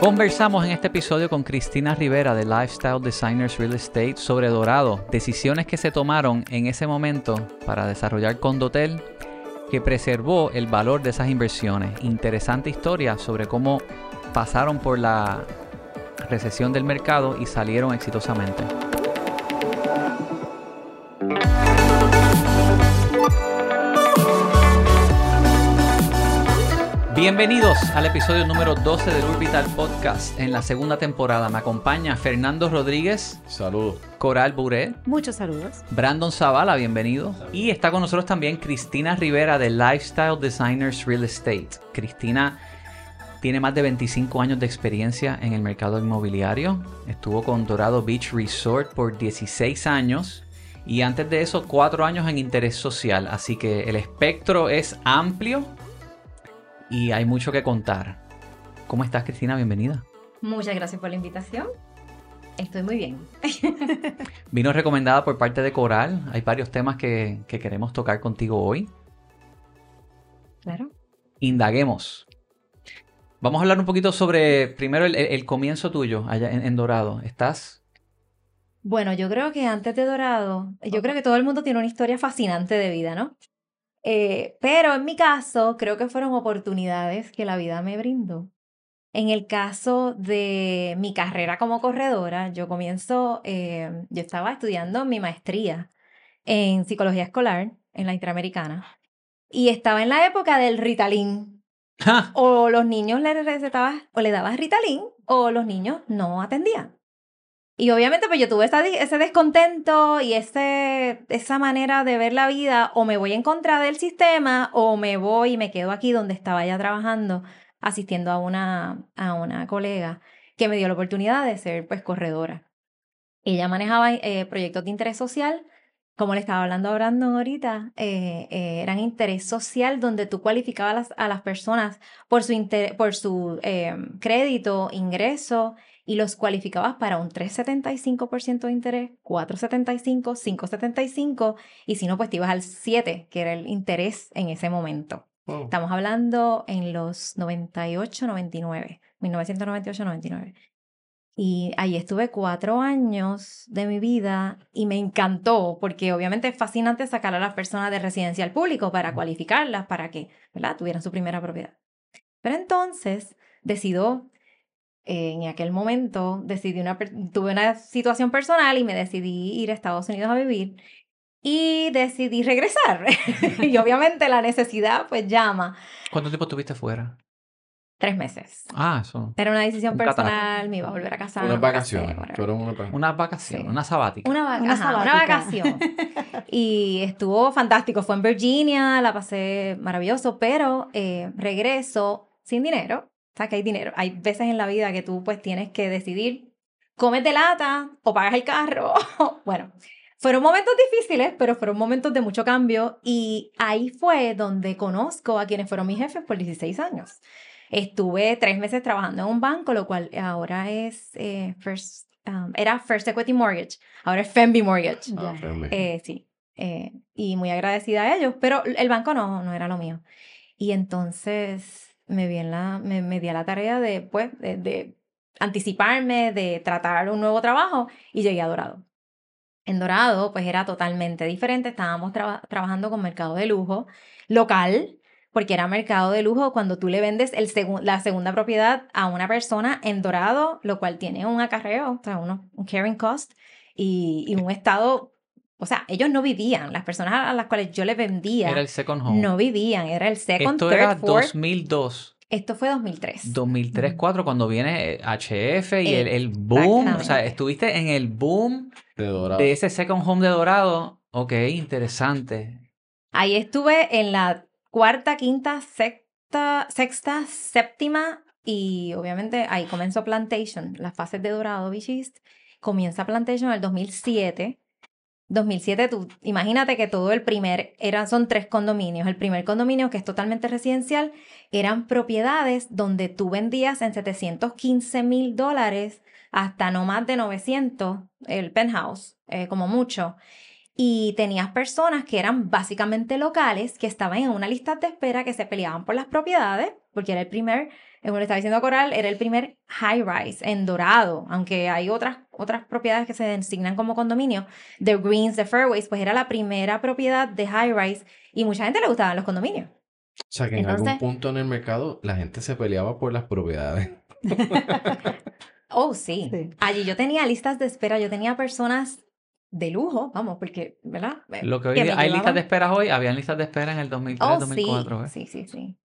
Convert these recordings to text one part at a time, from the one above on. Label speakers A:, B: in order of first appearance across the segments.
A: Conversamos en este episodio con Cristina Rivera de Lifestyle Designers Real Estate sobre Dorado, decisiones que se tomaron en ese momento para desarrollar Condotel que preservó el valor de esas inversiones. Interesante historia sobre cómo pasaron por la recesión del mercado y salieron exitosamente. Bienvenidos al episodio número 12 del Orbital Podcast en la segunda temporada. Me acompaña Fernando Rodríguez.
B: Saludos.
A: Coral Buré.
C: Muchos saludos.
A: Brandon Zavala, bienvenido. Y está con nosotros también Cristina Rivera de Lifestyle Designers Real Estate. Cristina tiene más de 25 años de experiencia en el mercado inmobiliario. Estuvo con Dorado Beach Resort por 16 años. Y antes de eso, 4 años en interés social. Así que el espectro es amplio y hay mucho que contar. ¿Cómo estás, Cristina? Bienvenida.
C: Muchas gracias por la invitación. Estoy muy bien.
A: Vino recomendada por parte de Coral. Hay varios temas que, queremos tocar contigo hoy.
C: Claro.
A: Indaguemos. Vamos a hablar un poquito sobre, primero, el, comienzo tuyo allá en, en, Dorado. ¿Estás?
C: Bueno, yo creo que antes de Dorado, yo creo que todo el mundo tiene una historia fascinante de vida, ¿no? Eh, pero en mi caso, creo que fueron oportunidades que la vida me brindó. En el caso de mi carrera como corredora, yo comienzo, eh, yo estaba estudiando mi maestría en psicología escolar en la Interamericana y estaba en la época del Ritalin. o los niños le recetabas o le dabas Ritalin o los niños no atendían. Y obviamente pues yo tuve ese descontento y ese, esa manera de ver la vida, o me voy en contra del sistema, o me voy y me quedo aquí donde estaba ya trabajando, asistiendo a una, a una colega que me dio la oportunidad de ser pues corredora. Ella manejaba eh, proyectos de interés social, como le estaba hablando a Brandon ahorita, eh, eh, eran interés social donde tú cualificabas a las, personas por su, por su crédito, ingreso y los cualificabas para un 3,75% de interés, 4,75, 5,75 y si no, pues te ibas al 7, que era el interés en ese momento. Estamos hablando en los 98, 99, 1998, 99. Y ahí estuve cuatro años de mi vida y me encantó porque obviamente es fascinante sacar a las personas de residencial público para cualificarlas, para que ¿verdad? tuvieran su primera propiedad. Pero entonces decido en aquel momento decidí una, tuve una situación personal y me decidí ir a Estados Unidos a vivir y decidí regresar. y obviamente la necesidad pues llama.
A: ¿Cuánto tiempo estuviste fuera?
C: Tres meses.
A: Ah, eso.
C: Era una decisión personal, me iba a volver a casar.
B: Unas vacaciones.
A: una, vacación, una sabática.
C: Una, una, una vacación. y estuvo fantástico. Fue en Virginia, la pasé maravilloso, pero eh, regreso sin dinero sea, que hay dinero. Hay veces en la vida que tú pues tienes que decidir, comes de lata o pagas el carro. bueno, fueron momentos difíciles, pero fueron momentos de mucho cambio y ahí fue donde conozco a quienes fueron mis jefes por 16 años. Estuve tres meses trabajando en un banco, lo cual ahora es eh, First, um, era First Equity Mortgage, ahora es Fembi Mortgage.
B: Ah,
C: eh, sí, eh, y muy agradecida a ellos, pero el banco no, no era lo mío. Y entonces me, vi la, me, me di a la tarea de, pues, de, anticiparme, de tratar un nuevo trabajo y llegué a Dorado. En Dorado, pues era totalmente diferente. Estábamos trabajando con mercado de lujo local, porque era mercado de lujo cuando tú le vendes el la segunda propiedad a una persona en Dorado, lo cual tiene un acarreo, o sea, uno, un carrying cost y, y un estado o sea, ellos no vivían. Las personas a las cuales yo les vendía.
A: Era el second home.
C: No vivían. Era el second,
A: Esto era 2002.
C: Esto fue 2003.
A: 2003, 2004, cuando viene HF y el, el boom. O sea, estuviste en el boom de, ese second home de Dorado. Ok, interesante.
C: Ahí estuve en la cuarta, quinta, sexta, sexta, séptima y obviamente ahí comenzó Plantation, las fases de Dorado Beach Comienza Plantation en el 2007 2007, tú imagínate que todo el primer, eran, son tres condominios. El primer condominio, que es totalmente residencial, eran propiedades donde tú vendías en 715 mil dólares hasta no más de 900, el penthouse, eh, como mucho. Y tenías personas que eran básicamente locales, que estaban en una lista de espera, que se peleaban por las propiedades, porque era el primer, como le estaba diciendo a Coral, era el primer high rise en Dorado, aunque hay otras, otras propiedades que se designan como condominio, The Greens, The Fairways, pues era la primera propiedad de high rise y mucha gente le gustaban los condominios.
B: O sea, que en algún punto en el mercado la gente se peleaba por las propiedades.
C: oh, sí. Allí yo tenía listas de espera, yo tenía personas de lujo, vamos, porque, ¿verdad?
A: Lo que hoy hay listas de espera hoy, había listas de espera en el 2003, 2004.
C: Sí, sí, sí.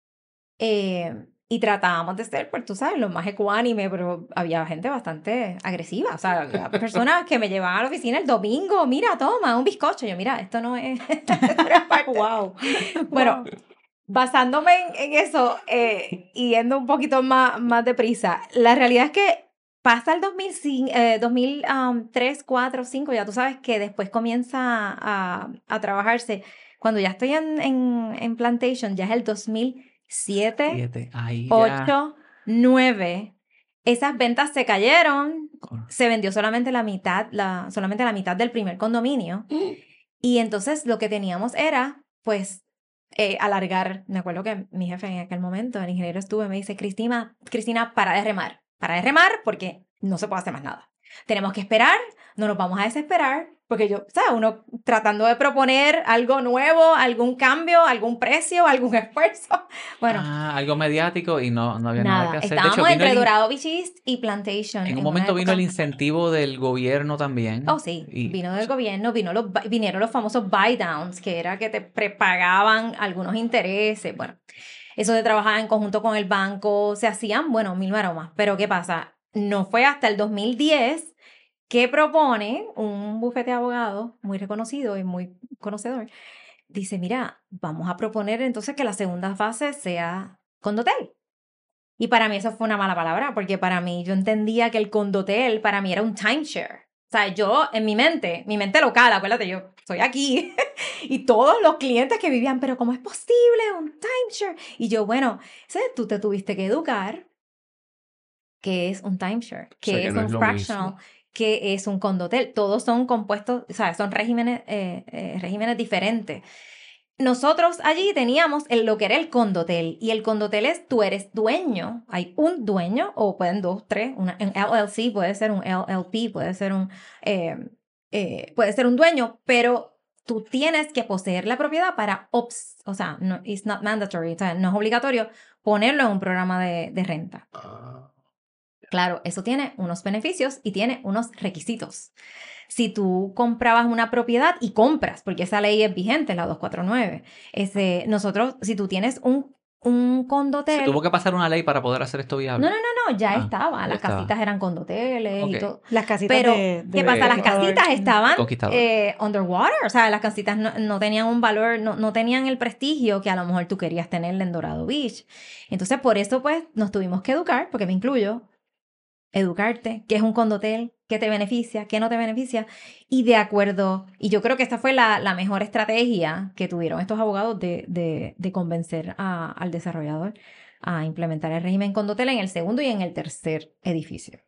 C: Eh, y tratábamos de ser, pues tú sabes, lo más ecuánime, pero había gente bastante agresiva. O sea, personas que me llevaban a la oficina el domingo, mira, toma, un bizcocho. Yo, mira, esto no es. wow. Bueno, basándome en, eso eh, y yendo un poquito más, más deprisa, la realidad es que pasa el 2005, eh, 2003, 4, 5, ya tú sabes que después comienza a, a trabajarse. Cuando ya estoy en, en, en, Plantation, ya es el 2007, 8, 9. Esas ventas se cayeron, se vendió solamente la mitad, la, solamente la mitad del primer condominio. Y entonces lo que teníamos era, pues, eh, alargar. Me acuerdo que mi jefe en aquel momento, el ingeniero estuvo y me dice, Cristina, Cristina, para de remar, para de remar porque no se puede hacer más nada. Tenemos que esperar, no nos vamos a desesperar, porque yo, ¿sabes? Uno tratando de proponer algo nuevo, algún cambio, algún precio, algún esfuerzo. Bueno.
A: Ah, algo mediático y no, no había nada, que hacer.
C: Estábamos entre Dorado Beach y Plantation.
A: En, un momento vino el incentivo del gobierno también.
C: Oh, sí. Vino del gobierno, vino los, vinieron los famosos buy downs, que era que te prepagaban algunos intereses. Bueno, eso de trabajar en conjunto con el banco, se hacían, bueno, mil maromas. Pero ¿qué pasa? No fue hasta el 2010 ¿Qué propone un bufete de abogados muy reconocido y muy conocedor. Dice, mira, vamos a proponer entonces que la segunda fase sea condotel. Y para mí eso fue una mala palabra, porque para mí yo entendía que el condotel para mí era un timeshare. O sea, yo en mi mente, mi mente local, acuérdate, yo estoy aquí, y todos los clientes que vivían, pero ¿cómo es posible un timeshare? Y yo, bueno, tú te tuviste que educar que es un timeshare, que es un fractional, que es un condotel. Todos son compuestos, o sea, son regímenes, eh, eh, regímenes diferentes. Nosotros allí teníamos el, lo que era el condotel y el condotel es tú eres dueño, hay un dueño o pueden dos, tres, una, en LLC puede ser un LLP, puede ser un, eh, puede ser un dueño, pero tú tienes que poseer la propiedad para, ops, o sea, no, it's not mandatory, o sea, no es obligatorio ponerlo en un programa de, de renta. Ah. Claro, eso tiene unos beneficios y tiene unos requisitos. Si tú comprabas una propiedad y compras, porque esa ley es vigente, la 249, ese, nosotros, si tú tienes un un condotel.
A: tuvo que pasar una ley para poder hacer esto viable.
C: No, no, no, no, ya ah, estaba. Las casitas eran condoteles y todo.
D: Las casitas
C: Pero, ¿qué pasa? Las casitas estaban eh, underwater. O sea, las casitas no, tenían un valor, no, no, tenían el prestigio que a lo mejor tú querías tener en Dorado Beach. Entonces, por eso, pues, nos tuvimos que educar, porque me incluyo, educarte, qué es un condotel, qué te beneficia, qué no te beneficia, y de acuerdo, y yo creo que esta fue la, la mejor estrategia que tuvieron estos abogados de, de, de convencer a, al desarrollador a implementar el régimen condotel en el segundo y en el tercer edificio.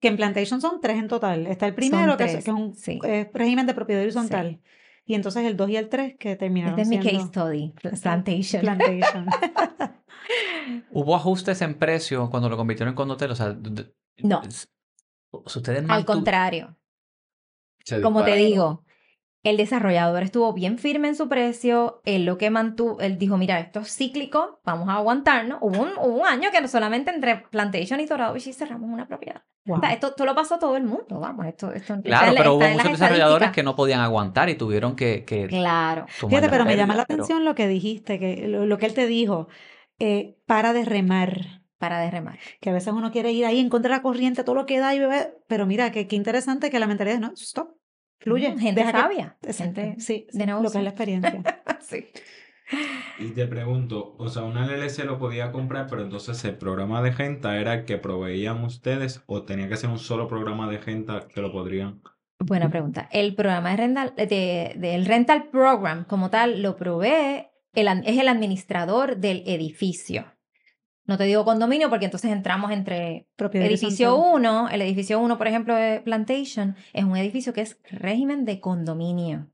D: Que en Plantation son tres en total. Está el primero, que, es, un régimen de propiedad horizontal. Y entonces el dos y el tres que terminaron
C: Este es mi case study, Plantation.
D: Plantation.
A: ¿Hubo ajustes en precio cuando lo convirtieron en condotel? O sea,
C: no.
A: Ustedes
C: Al contrario. Como te digo, el desarrollador estuvo bien firme en su precio, él lo que mantuvo, él dijo, mira, esto es cíclico, vamos a aguantarnos. Hubo un, un año que solamente entre Plantation y Dorado Beach cerramos una propiedad. esto, esto, lo pasó todo el mundo, vamos, esto, esto
A: Claro, pero hubo muchos desarrolladores que no podían aguantar y tuvieron que... que
C: claro.
D: Fíjate, pero me llama la atención lo que dijiste, que lo, que él te dijo, eh, para de remar
C: para de remar.
D: Que a veces uno quiere ir ahí en contra de la corriente, todo lo que da y beber, pero mira, qué interesante que la mentalidad es, no, stop, fluye.
C: Gente sabia. gente
D: sí, de lo que es la experiencia.
C: sí.
B: Y te pregunto, o sea, una LLC lo podía comprar, pero entonces el programa de renta era el que proveían ustedes o tenía que ser un solo programa de renta que lo podrían.
C: Buena pregunta. El programa de rental, de, del rental program como tal lo provee, el, es el administrador del edificio. No te digo condominio porque entonces entramos entre Propiedad edificio 1. El edificio 1, por ejemplo, de Plantation, es un edificio que es régimen de condominio.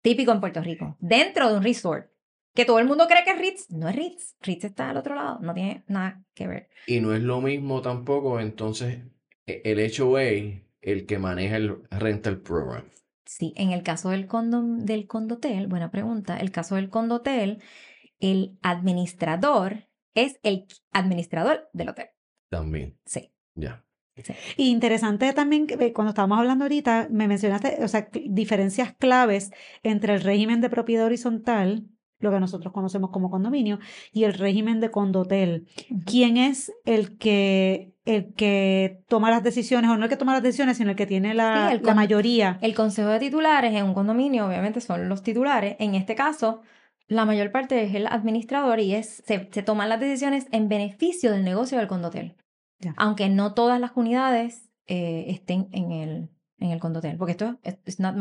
C: Típico en Puerto Rico. Dentro de un resort. que todo el mundo cree que es Ritz, no es Ritz. Ritz está al otro lado, no tiene nada que ver.
E: Y no es lo mismo tampoco, entonces, e, el HOA, el que maneja el rental program.
C: Sí, en el caso del, condom, del condotel, buena pregunta, el caso del condotel, el administrador es el administrador del hotel.
E: También.
C: Sí.
E: Ya.
D: Y interesante también, cuando estábamos hablando ahorita, me mencionaste, o sea, diferencias claves entre el régimen de propiedad horizontal, lo que nosotros conocemos como condominio, y el régimen de condotel. ¿Quién es el que, el que toma las decisiones, o no el que toma las decisiones, sino el que tiene la, la mayoría?
C: El consejo de titulares en un condominio, obviamente, son los titulares. En este caso, la mayor parte es el administrador y es, se, se toman las decisiones en beneficio del negocio del condotel aunque no todas las unidades eh, estén en el, en el condotel, porque esto es not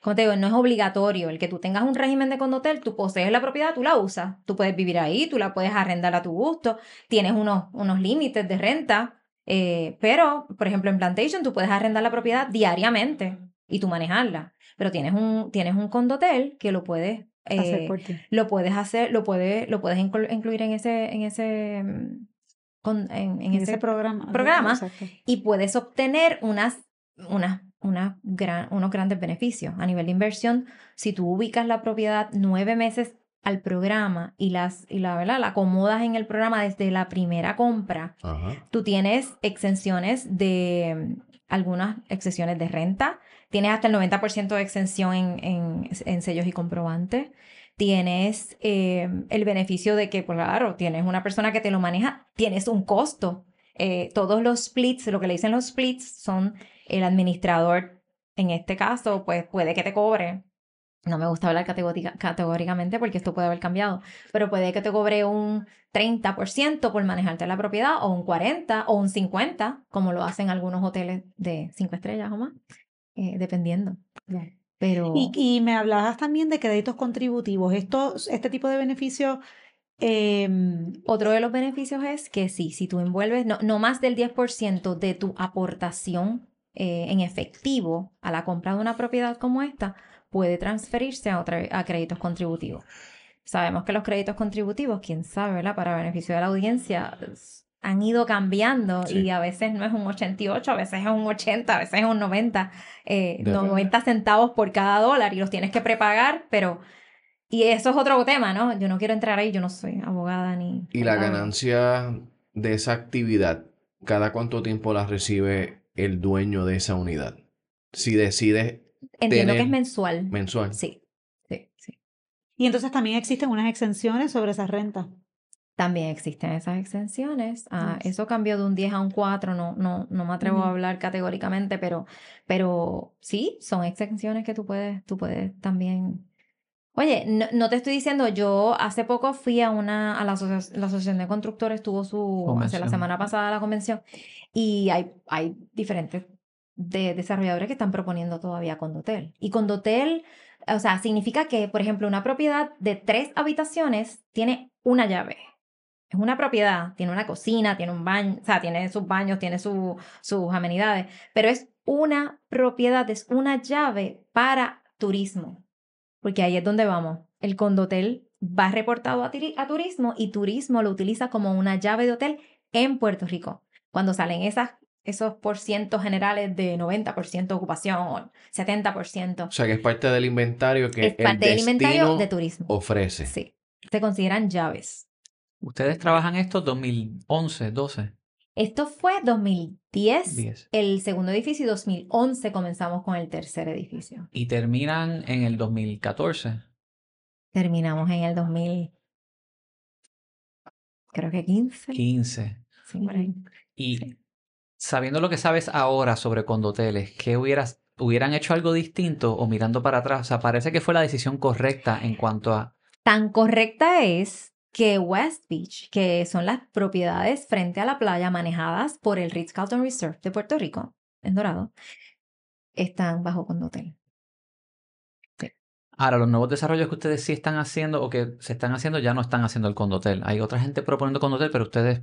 C: Como te digo, no es obligatorio el que tú tengas un régimen de condotel, tú posees la propiedad, tú la usas, tú puedes vivir ahí, tú la puedes arrendar a tu gusto, tienes unos, unos límites de renta, eh, pero, por ejemplo, en Plantation tú puedes arrendar la propiedad diariamente y tú manejarla, pero tienes un, tienes un condotel que lo puedes... Eh, lo puedes hacer, lo puedes, lo puedes incluir en ese, en ese mm, en, ese, programa, programa y puedes obtener unas, unas, unas gran, unos grandes beneficios a nivel de inversión. Si tú ubicas la propiedad nueve meses al programa y, las, y la, ¿verdad? la acomodas en el programa desde la primera compra, tú tienes exenciones de algunas exenciones de renta, tienes hasta el 90% de exención en, en, en sellos y comprobantes tienes eh, el beneficio de que, pues, claro, tienes una persona que te lo maneja, tienes un costo. Eh, todos los splits, lo que le dicen los splits, son el administrador, en este caso, pues puede que te cobre. No me gusta hablar categóricamente porque esto puede haber cambiado, pero puede que te cobre un 30% por manejarte la propiedad, o un 40% o un 50%, como lo hacen algunos hoteles de 5 estrellas o más, eh, dependiendo. Pero...
D: Y, me hablabas también de créditos contributivos. Esto, este tipo de beneficios...
C: Em, Otro de los beneficios es que sí, si tú envuelves no, no más del 10% de tu aportación eh, en efectivo a la compra de una propiedad como esta, puede transferirse a, otra, a créditos contributivos. Sabemos que los créditos contributivos, quién sabe, ¿verdad? Para beneficio de la audiencia, han ido cambiando y a veces no es un 88, a veces es un 80, a veces es un 90, eh, 90 centavos por cada dólar y los tienes que prepagar, pero... Y eso es otro tema, ¿no? Yo no quiero entrar ahí, yo no soy abogada ni...
E: ¿Y la ganancia de esa actividad, cada cuánto tiempo la recibe el dueño de esa unidad? Si decide...
C: Entiendo que es mensual.
E: Mensual.
C: Sí, sí, sí.
D: Y entonces también existen unas exenciones sobre esa renta.
C: También existen esas exenciones. Ah, eso cambió de un 10 a un 4, no, no, no me atrevo a hablar categóricamente, pero, pero sí, son exenciones que tú puedes, tú puedes también. Oye, no, te estoy diciendo, yo hace poco fui a una, a la, Asociación de Constructores, tuvo su, hace la semana pasada la convención, y hay, hay diferentes de desarrolladores que están proponiendo todavía Condotel. Y Condotel, o sea, significa que, por ejemplo, una propiedad de tres habitaciones tiene una llave. Es una propiedad, tiene una cocina, tiene un baño, o sea, tiene sus baños, tiene sus amenidades, pero es una propiedad, es una llave para turismo, porque ahí es donde vamos. El condotel va reportado a, a turismo y turismo lo utiliza como una llave de hotel en Puerto Rico. Cuando salen esas esos porcientos generales de 90% ocupación, 70%.
E: O sea, que es parte del inventario que
C: es parte del inventario de turismo.
E: ofrece.
C: Sí, se consideran llaves.
A: ¿Ustedes trabajan esto 2011, 12?
C: Esto fue 2010, el segundo edificio, y 2011 comenzamos con el tercer edificio.
A: ¿Y terminan en el 2014?
C: Terminamos en el 2000, creo que 15.
A: 15.
C: Sí, por ahí.
A: Y sabiendo lo que sabes ahora sobre condoteles, ¿qué hubieras, hubieran hecho algo distinto o mirando para atrás? O sea, parece que fue la decisión correcta en cuanto a...
C: Tan correcta es que West Beach, que son las propiedades frente a la playa manejadas por el Ritz-Carlton Reserve de Puerto Rico, en Dorado, están bajo condotel.
A: Ahora, los nuevos desarrollos que ustedes sí están haciendo o que se están haciendo ya no están haciendo el condotel. Hay otra gente proponiendo condotel, pero ustedes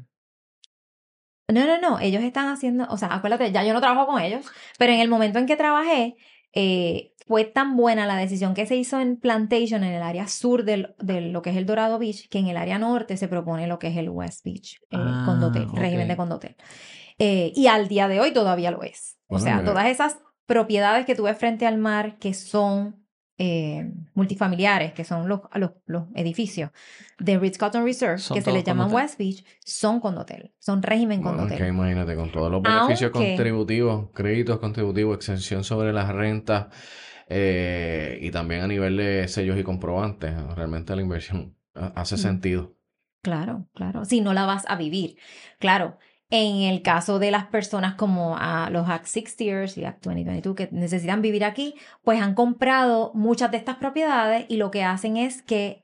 C: no, no, no, ellos están haciendo, o sea, acuérdate, ya yo no trabajo con ellos, pero en el momento en que trabajé, eh, fue tan buena la decisión que se hizo en Plantation, en el área sur del- de lo que es el Dorado Beach, que en el área norte se propone lo que es el West Beach, eh,
A: Ah,
C: condotel, régimen
A: ok.
C: de condotel. Eh, y al día de hoy todavía lo es. O sea,
E: mira.
C: todas esas propiedades que tú ves frente al mar que son eh, multifamiliares, que son los, los, los edificios de Ritz-Carlton Reserve,
A: Son
C: que se les llaman. West Beach, son condotel, son régimen condotel.
E: que imagínate, con todos los beneficios
C: Aunque-
E: contributivos, créditos contributivos, exención sobre las rentas eh, y también a nivel de sellos y comprobantes, realmente la inversión ha- hace
C: Mm.
E: sentido.
C: Claro, claro. Si no la vas a vivir. Claro, en el caso de las personas como a los Act 60ers y Act 2022 que necesitan vivir aquí, pues han comprado muchas de estas propiedades y lo que hacen es que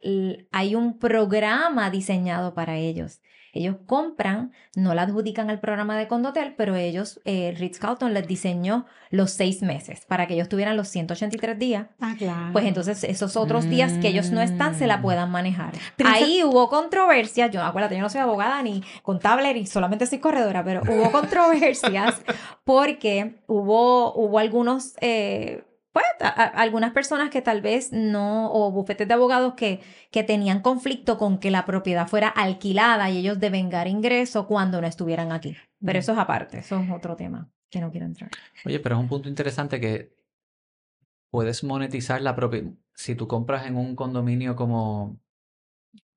C: hay un programa diseñado para ellos. Ellos compran, no la adjudican al programa de Condotel, pero ellos, eh, Ritz-Carlton les diseñó los seis meses para que ellos tuvieran los 183 días
D: Ah, claro.
C: pues entonces esos otros días que ellos no están se la
A: Mm.
C: puedan manejar.
D: Pero esa-
C: Ahí hubo controversia, yo acuérdate, yo no soy abogada ni contable ni solamente soy corredora, pero hubo controversias porque hubo, hubo algunos, eh, pues a- a- algunas personas que tal vez no, o bufetes de abogados que, que tenían conflicto con que la propiedad fuera alquilada y ellos devengar ingreso cuando no estuvieran aquí. Pero eso es aparte, eso es otro tema que no quiero entrar.
A: Oye, pero es un punto interesante que puedes monetizar la propiedad. Si tú compras en un condominio como,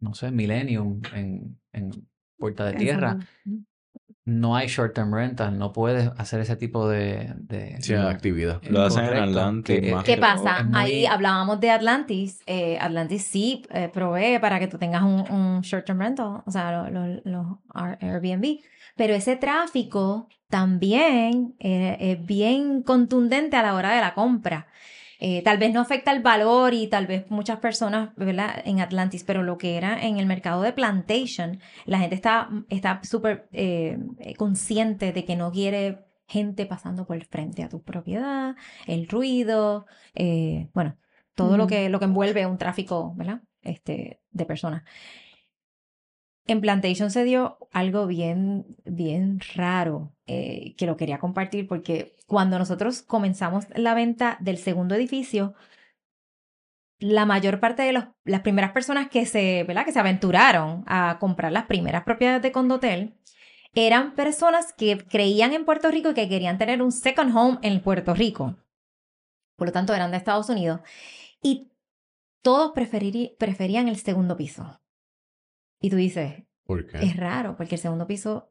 A: no sé, Millennium, en, en Puerta de Tierra, no hay short-term rental, no puedes hacer ese tipo de... de
E: Sí, actividad.
A: Eh,
B: Lo hacen en Atlantis,
A: que-
B: más
C: ¿Qué pasa?
A: muy-
C: Ahí hablábamos de Atlantis. eh, Atlantis sí eh, provee para que tú tengas un, un short-term rental, o sea, lo- lo- los Air- Airbnb. Pero ese tráfico también eh, es bien contundente a la hora de la compra. Eh, tal vez no afecta el valor y tal vez muchas personas, ¿verdad? En Atlantis, pero lo que era en el mercado de plantation, la gente está está súper eh, eh, consciente de que no quiere gente pasando por el frente a tu propiedad, el ruido, eh, bueno, todo lo que, lo que envuelve un tráfico, ¿verdad? Este, de personas. En Plantation se dio algo bien, bien raro eh, que lo quería compartir porque cuando nosotros comenzamos la venta del segundo edificio, la mayor parte de los- las primeras personas que se, ¿verdad? que se aventuraron a comprar las primeras propiedades de Condotel eran personas que creían en Puerto Rico y que querían tener un second home en Puerto Rico. Por lo tanto, eran de Estados Unidos. Y todos preferían el segundo piso. Y tú dices,
E: ¿Por qué?
C: es raro, porque el segundo piso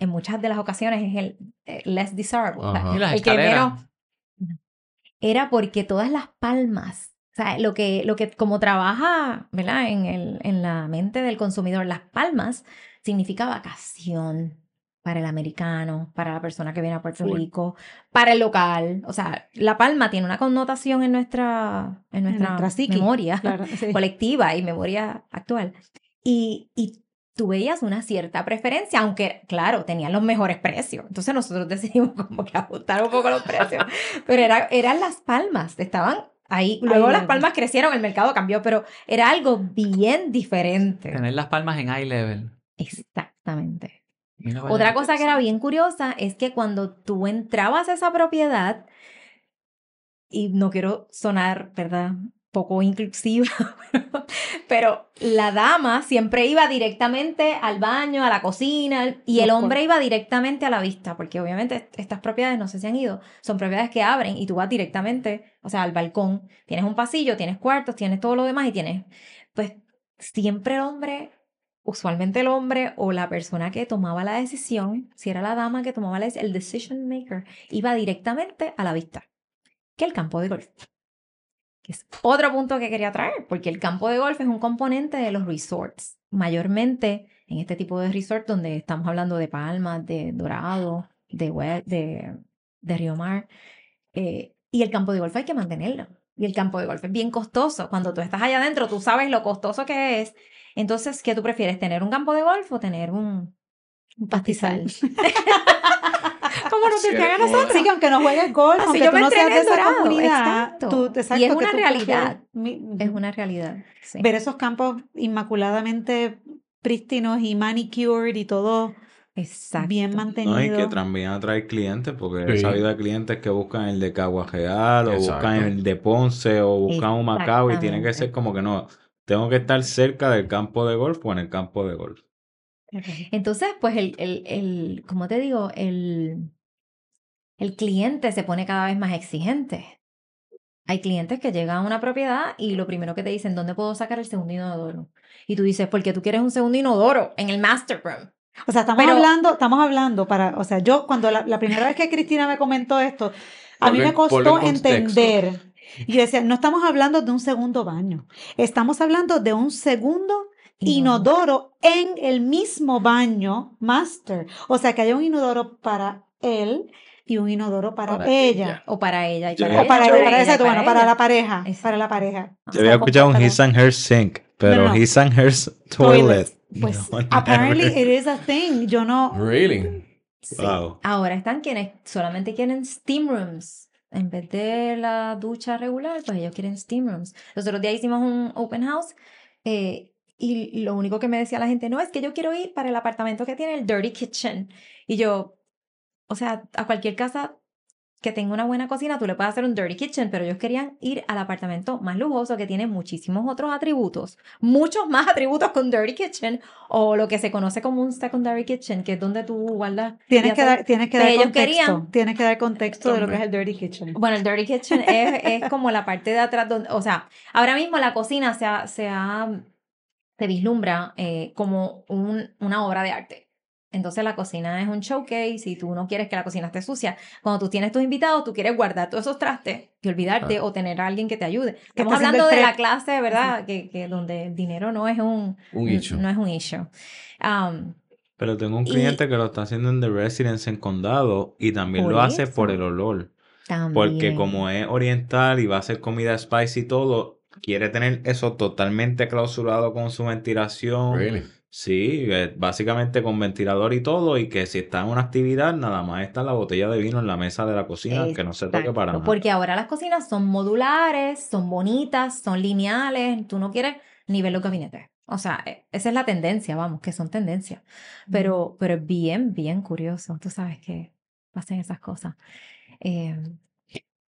C: en muchas de las ocasiones es el eh, less desirable. o sea,
E: Ajá.
A: Y las
C: el que menos- Era porque todas las palmas, o sea, lo que, lo que como trabaja, ¿verdad? En, el, en la mente del consumidor, las palmas significa vacación para el americano, para la persona que viene a Puerto
D: Full.
C: Rico, para el local. O sea, la palma tiene una connotación en nuestra, en nuestra,
D: nuestra psiqui,
C: memoria
D: Claro, sí.
C: colectiva y memoria actual. Y, y tú veías una cierta preferencia, aunque, claro, tenían los mejores precios. Entonces nosotros decidimos como que ajustar un poco los precios. Pero era, eran las palmas, estaban ahí. Luego las palmas crecieron, el mercado cambió, pero era algo bien diferente.
A: Tener las palmas en eye level.
C: Exactamente. Otra cosa que era bien curiosa es que cuando tú entrabas a esa propiedad, y no quiero sonar, ¿verdad? Poco inclusiva, pero la dama siempre iba directamente al baño, a la cocina, y el hombre iba directamente a la vista, porque obviamente est- estas propiedades, no sé si han ido, son propiedades que abren y tú vas directamente, o sea, al balcón. Tienes un pasillo, tienes cuartos, tienes todo lo demás y tienes, pues, siempre el hombre usualmente el hombre o la persona que tomaba la decisión, si era la dama que tomaba la decisión, el decision maker, iba directamente a la vista, que el campo de golf. Es otro punto que quería traer, porque el campo de golf es un componente de los resorts, mayormente en este tipo de resort donde estamos hablando de Palmas, de Dorado, de, de, de Río Mar. eh, y el campo de golf hay que mantenerlo. Y el campo de golf es bien costoso. Cuando tú estás allá adentro, tú sabes lo costoso que es. Entonces, ¿qué tú prefieres? ¿Tener un campo de golf o tener un, un pastizal? ¿Cómo no te
E: Sí,
C: pega a
E: como-
C: nosotros?
D: Sí, que aunque no juegues golf,
C: Así
D: aunque
C: yo
D: tú
C: me
D: no seas de esa
C: Dorado,
D: comunidad,
C: exacto.
D: tú,
C: Y es
D: exacto,
C: una realidad. Es una realidad. sí.
D: ver esos campos inmaculadamente prístinos y manicured y todo
C: Exacto.
D: bien mantenido.
B: No, y que también atrae clientes, porque he
E: Sí.
B: sabido de clientes que buscan el de Cagua Real, o
E: Exacto.
B: buscan el de Ponce, o buscan un Macao, y tiene que ser como que no, tengo que estar cerca del campo de golf o en el campo de golf.
C: Entonces, pues el, el, el, como te digo, el, el cliente se pone cada vez más exigente. Hay clientes que llegan a una propiedad y lo primero que te dicen, ¿dónde puedo sacar el segundo inodoro? Y tú dices, porque tú quieres un segundo inodoro en el master room.
D: O sea, estamos
C: Pero-
D: hablando, estamos hablando para, o sea, yo cuando la, la primera vez que Cristina me comentó esto, a mí me costó entender. Y yo decía, no estamos hablando de un segundo baño, estamos hablando de un segundo inodoro en el mismo baño master. O sea, que haya un inodoro para él y un inodoro para,
E: Para
D: ella.
E: ella.
C: O para ella. Y para
D: O para,
C: ella,
D: ella, para,
C: ella,
D: exacto, bueno, para
C: ella.
D: la pareja,
C: Exacto.
D: para la pareja.
B: Yo había escuchado un. His and Hers sink, pero
D: No, no.
B: His and Hers
D: Toilet.
B: toilet.
D: Pues,
B: no,
D: apparently
B: never.
D: it is a thing. Yo no,
E: Really?
C: Sí.
B: Wow.
C: Ahora están quienes solamente quieren steam rooms. En vez de la ducha regular, pues ellos quieren steam rooms. Los otros días hicimos un open house eh, y lo único que me decía la gente, no, es que yo quiero ir para el apartamento que tiene el dirty kitchen. Y yo, o sea, a cualquier casa que tenga una buena cocina, tú le puedes hacer un dirty kitchen, pero ellos querían ir al apartamento más lujoso que tiene muchísimos otros atributos, muchos más atributos con dirty kitchen o lo que se conoce como un secondary kitchen, que es donde tú guardas
D: tienes que dar, tienes que
C: Pero
D: dar
C: ellos
D: contexto.
C: querían-
D: Tienes que dar contexto de lo que es el dirty kitchen.
C: Bueno, el dirty kitchen es, es como la parte de atrás donde, o sea, ahora mismo la cocina se, ha- se, ha- se vislumbra eh, como un- una obra de arte. Entonces la cocina es un showcase y tú no quieres que la cocina esté sucia. Cuando tú tienes tus invitados, tú quieres guardar todos esos trastes y olvidarte
E: Ah.
C: o tener a alguien que te ayude. Estamos hablando de la clase, ¿verdad? Que, que donde el dinero no es un,
E: Un issue.
C: no es un issue. Um,
B: Pero tengo un
C: Y-
B: cliente que lo está haciendo en The Residence en Condado y también lo hace por el olor.
C: también.
B: Porque como es oriental y va a hacer comida spicy y todo, quiere tener eso totalmente clausurado con su ventilación.
E: Really?
B: Sí, eh, básicamente con ventilador y todo, y que si está en una actividad, nada más está la botella de vino en la mesa de la cocina, que no se toque para nada.
C: Porque ahora las cocinas son modulares, son bonitas, son lineales, tú no quieres ni ver los gabinetes. O sea, e- esa es la tendencia, vamos, que son tendencias. Pero, pero es bien, bien curioso. Tú sabes que pasan esas cosas. Eh,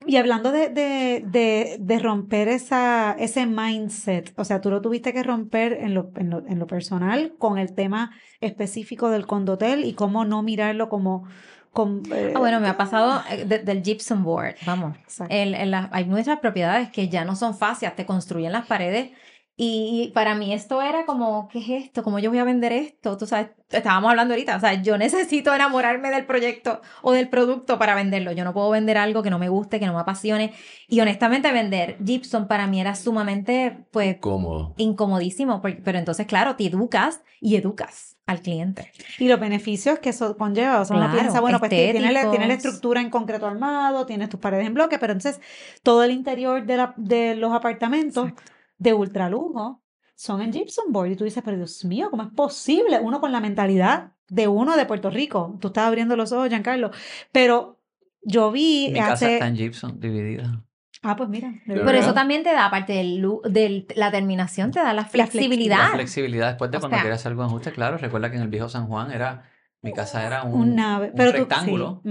D: Y hablando de, de, de, de romper esa, ese mindset, o sea, tú lo tuviste que romper en lo, en lo, en lo personal con el tema específico del condotel y cómo no mirarlo como... como eh,
C: ah, bueno, me ha pasado eh, de- del gypsum board, vamos. en las- hay muchas propiedades que ya no son fáciles, te construyen las paredes. Y para mí esto era como, ¿qué es esto? ¿Cómo yo voy a vender esto? Tú sabes, estábamos hablando ahorita, o sea, yo necesito enamorarme del proyecto o del producto para venderlo. Yo no puedo vender algo que no me guste, que no me apasione. Y honestamente vender Gibson para mí era sumamente, pues,
E: Cómodo.
C: incomodísimo. Pero entonces, claro, te educas y educas al cliente.
D: Y los beneficios que eso conlleva. O sea, uno
C: Claro,
D: piensa, bueno, pues ti- tienes la, tienes la estructura en concreto armado, tienes tus paredes en bloque, pero entonces todo el interior de, la, de los apartamentos de ultralujo son en gypsum board. Y tú dices, pero Dios mío, ¿cómo es posible? Uno con la mentalidad de uno de Puerto Rico. Tú estás abriendo los ojos, Giancarlo. Pero yo vi
A: Mi casa
D: hace...
A: está en Gibson, dividida.
D: Ah, pues mira.
E: Pero
D: verdad.
C: eso también te da, aparte de la terminación, te da la
D: flexibilidad.
C: flexibilidad.
A: La flexibilidad después de
C: O
A: cuando
C: sea-
A: quieras hacer algún ajuste, claro. Recuerda que en el viejo San Juan era, mi casa era un,
D: Un nave.
A: un
D: Pero tú,
A: rectángulo.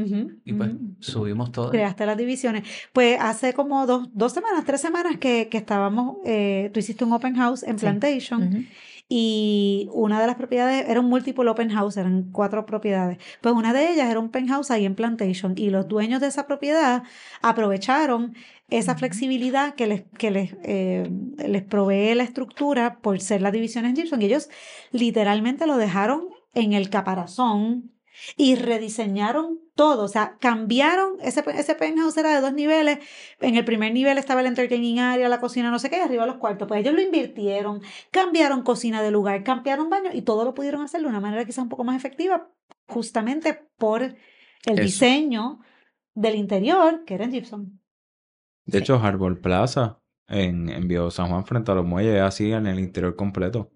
A: Y pues subimos todo.
D: Creaste las divisiones. Pues hace como dos, dos semanas, tres semanas que, que estábamos, eh, tú hiciste un open house en
C: Sí.
D: Plantation y una de las propiedades era un multiple open house, eran cuatro propiedades. Pues una de ellas era un penthouse ahí en Plantation y los dueños de esa propiedad aprovecharon esa flexibilidad que les, que les, eh, les provee la estructura por ser las divisiones Gibson y ellos literalmente lo dejaron en el caparazón y rediseñaron todo, o sea, cambiaron, ese, ese penthouse era de dos niveles, en el primer nivel estaba el entertaining area, la cocina, no sé qué, y arriba los cuartos, pues ellos lo invirtieron, cambiaron cocina de lugar, cambiaron baño y todo lo pudieron hacer de una manera quizá un poco más efectiva, justamente por el
E: Eso.
D: diseño del interior, que era en Gibson.
B: De hecho, Harbor Plaza en, en Viejo San Juan frente a los muelles en el interior completo.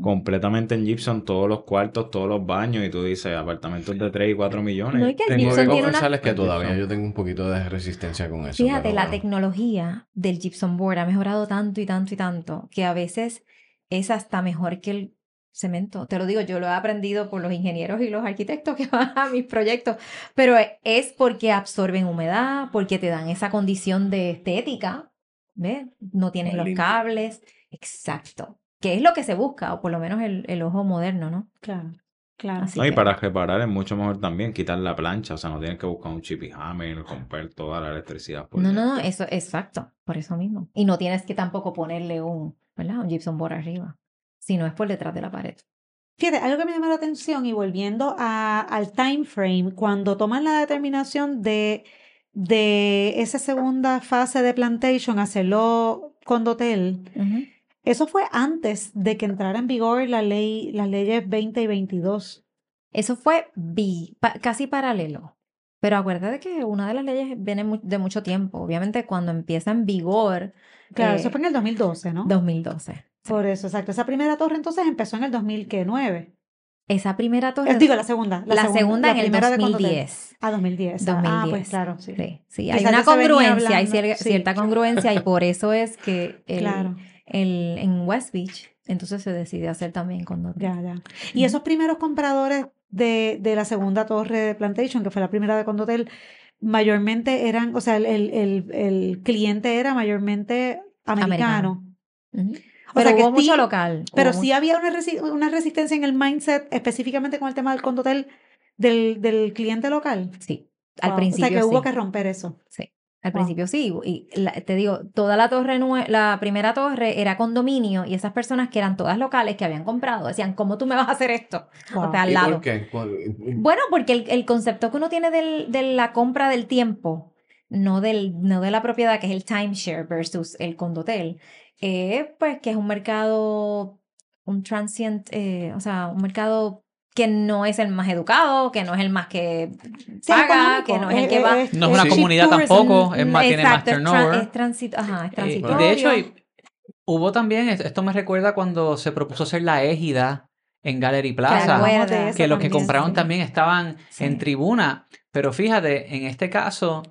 B: Completamente en Gibson, todos los cuartos, todos los baños, y tú dices apartamentos de 3 y 4 millones.
C: No, y que el
E: Tengo
C: Gibson
E: que
C: tiene una...
E: confesarles que
B: El
E: todavía
B: Gibson.
E: yo tengo un poquito de resistencia con eso.
C: Fíjate, la
E: bueno.
C: tecnología del gypsum board ha mejorado tanto y tanto y tanto que a veces es hasta mejor que el cemento. Te lo digo, yo lo he aprendido por los ingenieros y los arquitectos que van a mis proyectos, pero es porque absorben humedad, porque te dan esa condición de estética, ¿ves? No tienes los cables, exacto, que es lo que se busca, o por lo menos el, el ojo moderno, ¿no?
D: Claro. Claro.
B: No, y para reparar es mucho mejor también quitar la plancha, o sea, no tienes que buscar un chip y hammer, romper toda la electricidad.
C: no, no, no, eso, exacto, por eso mismo. Y no tienes que tampoco ponerle un, ¿verdad? Un gypsum board arriba, si no es por detrás de la pared.
D: Fíjate, algo que me llama la atención y volviendo a, al time frame, cuando toman la determinación de, de esa segunda fase de plantation, hacerlo con dotel, eso fue antes de que entrara en vigor la ley, las leyes 20 y 22.
C: Eso fue casi paralelo. Pero acuérdate que una de las leyes viene de mucho tiempo. Obviamente cuando empieza en vigor...
D: Claro, eso eh, fue en el 2012, ¿no?
C: 2012.
D: Por eso, exacto. Esa primera torre entonces empezó en el 2009.
C: Esa primera torre.
D: Eh, digo, la segunda.
C: La, segunda, en el 2010.
D: Ah, 2010.
C: 2010.
D: Ah, pues claro, sí.
C: Sí, hay una congruencia, hay cierta congruencia y por eso es que el, claro el, en West Beach, entonces se decide hacer también con
D: Ya, ya. Y esos primeros compradores de, de, la segunda torre de Plantation, que fue la primera de Condotel, mayormente eran, o sea, el, el, el cliente era mayormente americano.
C: O sea, que mucho local.
D: Pero sí había una, una resistencia en el mindset, específicamente con el tema del condotel del, del cliente local.
C: Sí, al principio.
D: O sea, que hubo que romper eso.
C: Sí. Al principio sí, y te digo, toda la torre, la primera torre era condominio y esas personas que eran todas locales que habían comprado decían, ¿cómo tú me vas a hacer esto? O sea, al lado.
E: por qué?
C: Bueno, porque el, el, concepto que uno tiene del, de la compra del tiempo, no, del, no de la propiedad, que es el timeshare versus el condotel, eh, pues que es un mercado, un transient, eh, o sea, un mercado que no es el más educado, que no es el más que paga, que no es el que va.
A: No es una comunidad tampoco, es más, tiene más turnover.
C: Es, transito, ajá, es
A: eh,
C: transitorio.
A: de hecho, hubo también, esto me recuerda cuando se propuso hacer la égida en Gallery Plaza, que los que compraron también estaban en tribuna, pero fíjate, en este caso,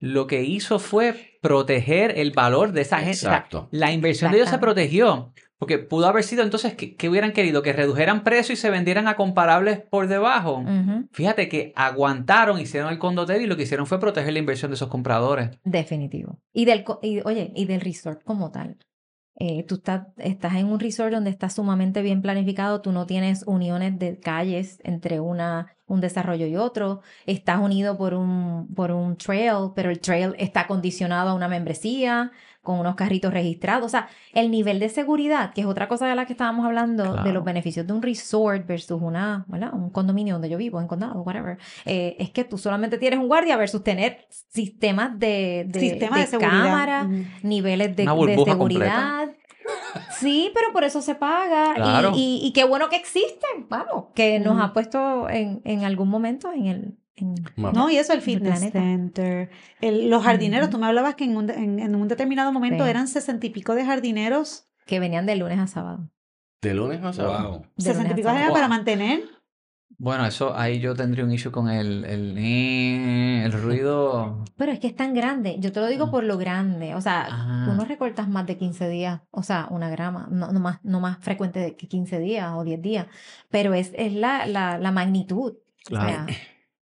A: lo que hizo fue proteger el valor de esa gente. Exacto. La, inversión de ellos se protegió. Porque pudo haber sido entonces que, hubieran querido que redujeran precio y se vendieran a comparables por debajo. Fíjate que aguantaron, hicieron el condotel y lo que hicieron fue proteger la inversión de esos compradores.
C: Definitivo. Y del, oye, y del resort como tal. Eh, tú estás, estás en un resort donde está sumamente bien planificado, tú no tienes uniones de calles entre una, un desarrollo y otro, estás unido por un, por un trail, pero el trail está condicionado a una membresía, con unos carritos registrados. O sea, el nivel de seguridad, que es otra cosa de la que estábamos hablando, de los beneficios de un resort versus una, un condominio donde yo vivo, en condado, whatever, eh, es que tú solamente tienes un guardia versus tener sistemas de, de, cámara, niveles de, seguridad. Sí, pero por eso se paga. Y, y, qué bueno que existen, vamos, que nos ha puesto en, en algún momento en el,
D: no, y eso, el fitness center. los jardineros, tú me hablabas que en un, en, un determinado momento eran sesenta y pico de jardineros.
C: Que venían de lunes a sábado.
E: ¿De lunes a sábado?
D: Sesenta y pico de para mantener.
A: Bueno, eso ahí yo tendría un issue con el, el, el, ruido.
C: Pero es que es tan grande. Yo te lo digo mm. por lo grande. O sea, tú no ah. recortas más de 15 días. O sea, una grama. No, no, más, no más frecuente de que 15 días o 10 días. Pero es, es la, la, la magnitud. Claro.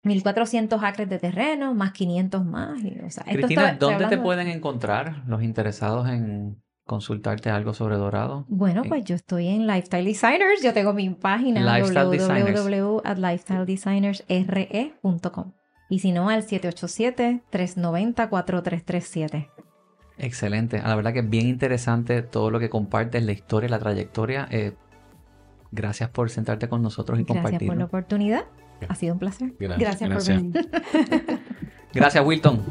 C: 1.400 acres de terreno, más 500 más. o sea,
A: Cristina, ¿dónde te pueden encontrar los interesados en consultarte algo sobre Dorado?
C: Bueno, pues yo estoy en Lifestyle Designers. Yo tengo mi página www.lifestyledesignersre.com y si no, al 787-390-4337.
A: Excelente. La verdad que es bien interesante todo lo que compartes, la historia, la trayectoria. Eh, gracias por sentarte con nosotros y compartir.
C: Gracias por la oportunidad. Ha sido un placer.
D: Gracias, por venir.
A: Gracias, Wilton.